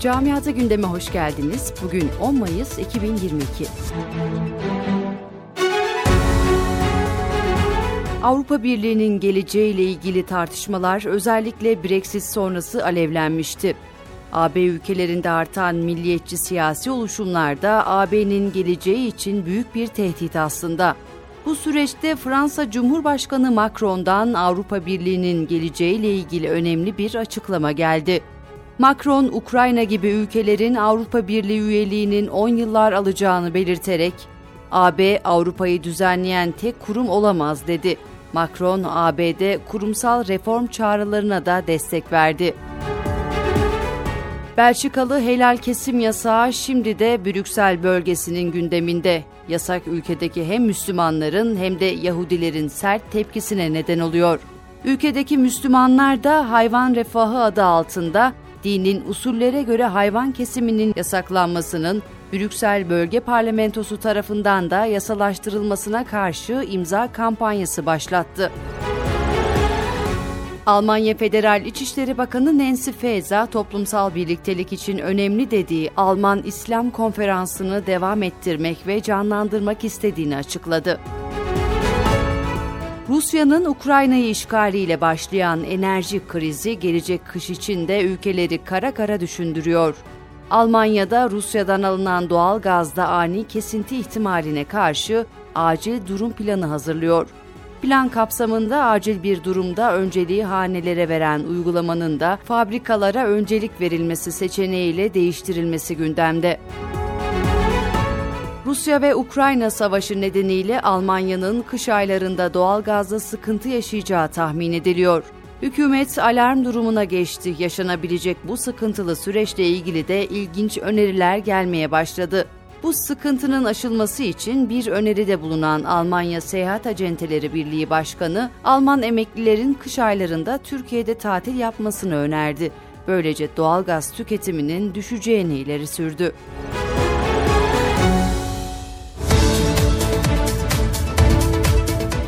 Camiata gündeme hoş geldiniz. Bugün 10 Mayıs 2022. Avrupa Birliği'nin geleceğiyle ilgili tartışmalar özellikle Brexit sonrası alevlenmişti. AB ülkelerinde artan milliyetçi siyasi oluşumlar da AB'nin geleceği için büyük bir tehdit aslında. Bu süreçte Fransa Cumhurbaşkanı Macron'dan Avrupa Birliği'nin geleceğiyle ilgili önemli bir açıklama geldi. Macron, Ukrayna gibi ülkelerin Avrupa Birliği üyeliğinin 10 yıllar alacağını belirterek, AB Avrupa'yı düzenleyen tek kurum olamaz dedi. Macron, AB'de kurumsal reform çağrılarına da destek verdi. Belçikalı helal kesim yasağı şimdi de Brüksel bölgesinin gündeminde. Yasak ülkedeki hem Müslümanların hem de Yahudilerin sert tepkisine neden oluyor. Ülkedeki Müslümanlar da hayvan refahı adı altında dinin usullere göre hayvan kesiminin yasaklanmasının Brüksel Bölge Parlamentosu tarafından da yasalaştırılmasına karşı imza kampanyası başlattı. Almanya Federal İçişleri Bakanı Nancy Faeser, toplumsal birliktelik için önemli dediği Alman İslam Konferansı'nı devam ettirmek ve canlandırmak istediğini açıkladı. Rusya'nın Ukrayna'yı işgaliyle başlayan enerji krizi gelecek kış için de ülkeleri kara kara düşündürüyor. Almanya'da Rusya'dan alınan doğal gazda ani kesinti ihtimaline karşı acil durum planı hazırlıyor. Plan kapsamında acil bir durumda önceliği hanelere veren uygulamanın da fabrikalara öncelik verilmesi seçeneğiyle değiştirilmesi gündemde. Rusya ve Ukrayna savaşı nedeniyle Almanya'nın kış aylarında doğal gazda sıkıntı yaşayacağı tahmin ediliyor. Hükümet alarm durumuna geçti. Yaşanabilecek bu sıkıntılı süreçle ilgili de ilginç öneriler gelmeye başladı. Bu sıkıntının aşılması için bir öneride bulunan Almanya Seyahat Acenteleri Birliği Başkanı, Alman emeklilerin kış aylarında Türkiye'de tatil yapmasını önerdi. Böylece doğalgaz tüketiminin düşeceğini ileri sürdü.